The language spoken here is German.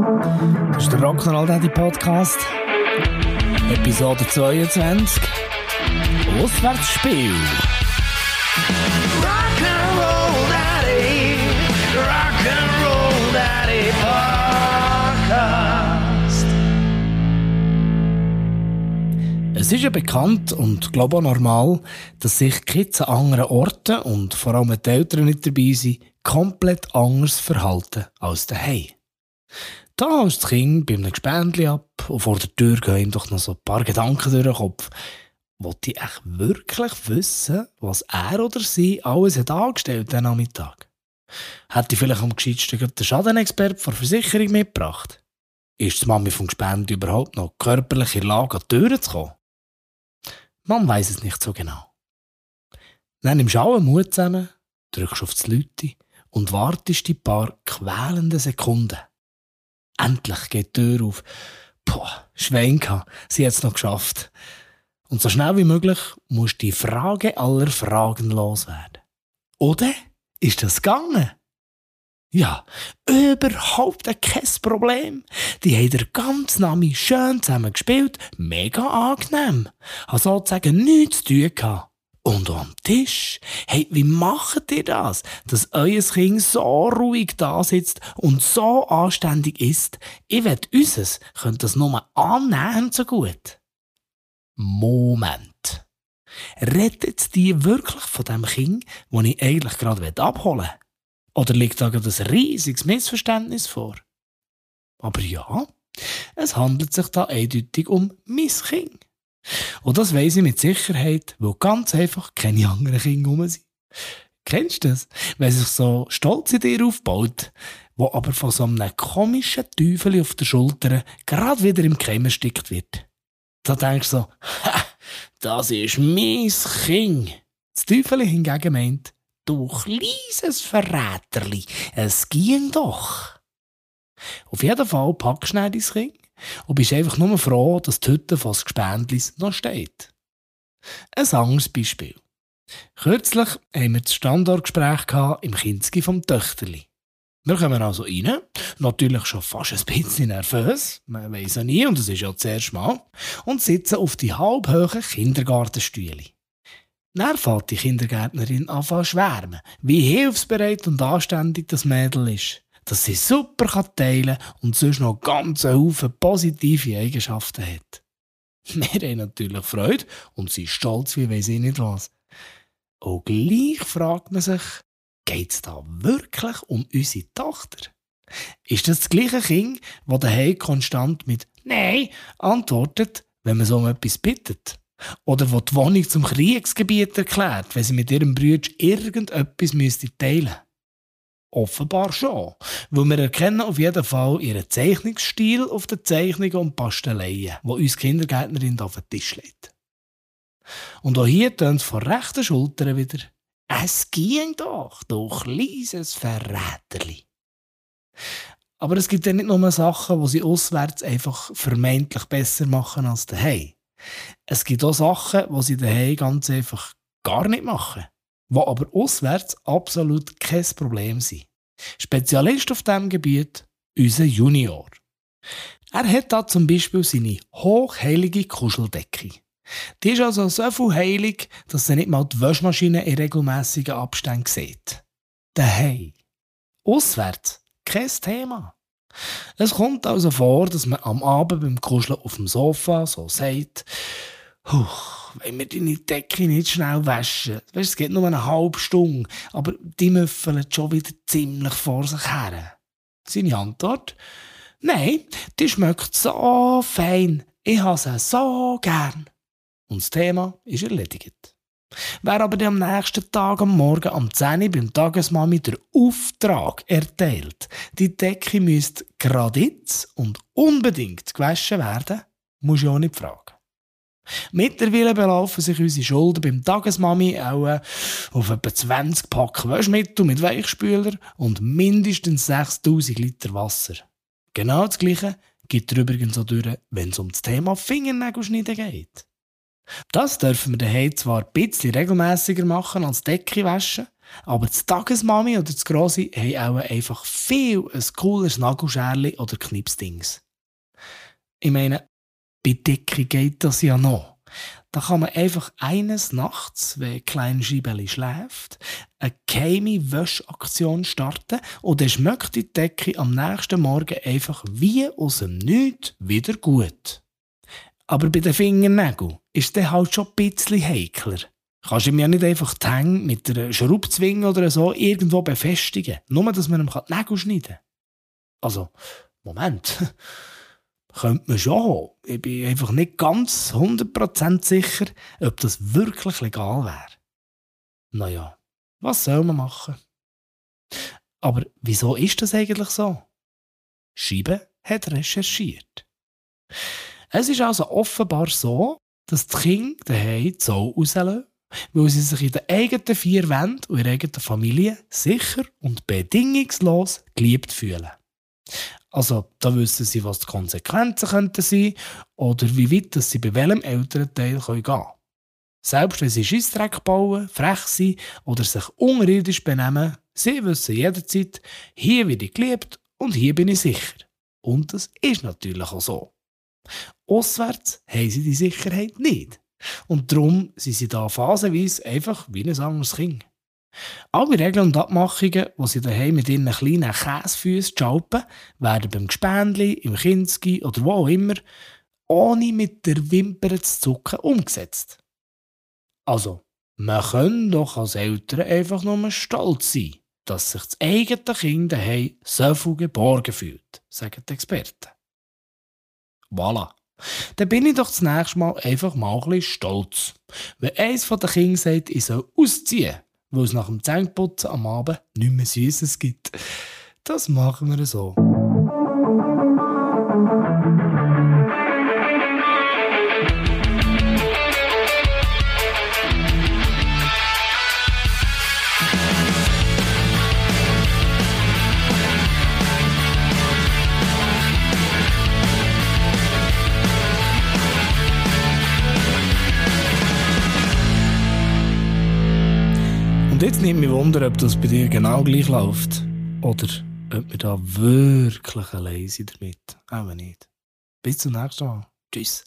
Das ist der Rock'n'Roll Daddy Podcast. Episode 22. Auswärtsspiel. Rock'n'Roll Daddy, Rock'n'Roll Daddy Podcast. Es ist ja bekannt und glaube auch normal, dass sich Kids an anderen Orten und vor allem die Eltern nicht dabei sind, komplett anders verhalten als daheim. Da das Kind bei einem Gespendli ab und vor der Tür gehen ihm doch noch so ein paar Gedanken durch den Kopf. Wollte ich echt wirklich wissen, was er oder sie alles hat angestellt diesen Nachmittag? Hätte ich vielleicht am gescheitsten den Schadenexpert von der Versicherung mitgebracht? Ist die Mami vom Gespendli überhaupt noch körperlich in der Lage, an die Türen zu kommen? Man weiß es nicht so genau. Dann nimmst du allen Mut zusammen, drückst auf das Leute und wartest die paar quälenden Sekunden. Endlich geht die Tür auf. Boah, Schwein. Sie hat es noch geschafft. Und so schnell wie möglich musst du die Frage aller Fragen loswerden. Oder? Ist das gegangen? Ja, überhaupt kein Problem. Die haben den ganzen Nami schön zusammen gespielt, mega angenehm. Hat sozusagen nichts zu tun gehabt. Und am Tisch, hey, wie macht ihr das, dass euer Kind so ruhig da sitzt und so anständig ist? Ich wette, unseres könnte das nur annähernd so gut. Moment. Rettet die wirklich von dem Kind, das ich eigentlich gerade abholen will? Oder liegt da gerade ein riesiges Missverständnis vor? Aber ja, es handelt sich da eindeutig um mein Kind. Und das weiss ich mit Sicherheit, weil ganz einfach keine anderen Kinder rum sind. Kennst du das? Wenn sich so stolz in dir aufbaut, wo aber von so einem komischen Teufel auf der Schulter gerade wieder im Keim erstickt wird. Da denkst du so, ha, das ist mein Kind. Das Teufel hingegen meint, du kleines Verräterli, es ging doch. Auf jeden Fall packst du dein Kind und bist einfach nur froh, dass die Hütte von Gespendlis noch steht. Ein anderes Beispiel. Kürzlich haben wir das Standortgespräch im Kinski vom Töchterli. Wir kommen also rein, natürlich schon fast ein bisschen nervös, man weiss ja nie, und das ist ja das erste Mal, und sitzen auf die halbhohen Kindergartenstühle. Dann fährt die Kindergärtnerin an zu schwärmen, wie hilfsbereit und anständig das Mädel ist dass sie super kann teilen und sonst noch ganz Haufen positive Eigenschaften hat. Wir haben natürlich Freude und ist stolz wie weiß ich nicht was. Und gleich fragt man sich, geht es da wirklich um unsere Tochter? Ist das das gleiche Kind, das daheim konstant mit Nein antwortet, wenn man so um etwas bittet? Oder wo die Wohnung zum Kriegsgebiet erklärt, wenn sie mit ihrem Bruder irgendetwas teilen müsste? Offenbar schon. Weil wir erkennen auf jeden Fall ihren Zeichnungsstil auf den Zeichnungen und Pasteleien, die uns Kindergärtnerin auf den Tisch legt. Und auch hier tönt es von rechter Schulter wieder «Es ging doch, du kleines Verräterli». Aber es gibt ja nicht nur Sachen, die sie auswärts einfach vermeintlich besser machen als daheim. Es gibt auch Sachen, die sie daheim ganz einfach gar nicht machen wo aber auswärts absolut kein Problem sind. Spezialist auf diesem Gebiet, unser Junior. Er hat da zum Beispiel seine hochheilige Kuscheldecke. Die ist also so viel heilig, dass er nicht mal die Waschmaschine in regelmäßigen Abständen sieht. Daheim. Auswärts. Kein Thema. Es kommt also vor, dass man am Abend beim Kuscheln auf dem Sofa so sagt, Huch, wenn wir deine Decke nicht schnell waschen. Weißt, es geht nur eine halbe Stunde, aber die müffeln schon wieder ziemlich vor sich her. Seine Antwort? Nein, die schmeckt so fein. Ich habe sie so gern. Und das Thema ist erledigt. Wer aber am nächsten Tag am Morgen am 10 Uhr beim Tagesmami den Auftrag erteilt, die Decke müsste gerade jetzt und unbedingt gewaschen werden, muss ich auch nicht fragen. Mittlerweile belaufen sich unsere Schulden beim Tagesmami auch äh, auf etwa 20 Pack Waschmittel mit Weichspüler und mindestens 6000 Liter Wasser. Genau das Gleiche gibt er übrigens auch durch, wenn es um das Thema Fingernägel schneiden geht. Das dürfen wir daheim zwar ein bisschen regelmäßiger machen als Decke waschen, aber das Tagesmami oder das Grosse haben auch einfach viel ein cooles Nagelscherli oder Knipsdings. Ich meine, bei Decke geht das ja noch. Da kann man einfach eines Nachts, wenn kleine Schibeli schläft, eine geheime Wäschaktion starten und dann schmeckt die Decke am nächsten Morgen einfach wie aus dem Nichts wieder gut. Aber bei den Fingernägeln ist der halt schon ein bisschen heikler. Kannst du ihm ja nicht einfach die Hänge mit einer Schraubzwinge oder so irgendwo befestigen, nur dass man ihm die Nägel schneiden kann. Also, Moment. Könnte man schon haben. Ich bin einfach nicht ganz 100% sicher, ob das wirklich legal wäre. Naja, was soll man machen? Aber wieso ist das eigentlich so? Scheibe hat recherchiert. Es ist also offenbar so, dass die Kinder daheim Zoll rauslassen, weil sie sich in den eigenen vier Wänden und ihrer eigenen Familie sicher und bedingungslos geliebt fühlen. Also, da wissen sie, was die Konsequenzen könnten sein oder wie weit dass sie bei welchem Elternteil gehen können. Selbst wenn sie Scheissdreck bauen, frech sind oder sich unirdisch benehmen, sie wissen jederzeit, hier werde ich geliebt und hier bin ich sicher. Und das ist natürlich auch so. Auswärts haben sie die Sicherheit nicht. Und darum sind sie da phasenweise einfach wie ein anderes Kind. Alle Regeln und Abmachungen, die sie daheim mit ihren kleinen Käsefüßen schalpen, werden beim Gespendli, im Kinski oder wo auch immer, ohne mit der Wimper zu zucken, umgesetzt. Also, man kann doch als Eltern einfach nur stolz sein, dass sich das eigene Kind daheim so viel geborgen fühlt, sagen die Experten. Voilà. Dann bin ich doch das nächste Mal einfach mal ein bisschen stolz. Wenn eins von den Kindern sagt, ich soll ausziehen, weil es nach dem Zähneputzen am Abend nicht mehr Süßes gibt. Das machen wir so. Und jetzt nimmt mich Wunder, ob das bei dir genau gleich läuft. Oder ob wir da wirklich allein sind damit. Auch nicht. Bis zum nächsten Mal. Tschüss.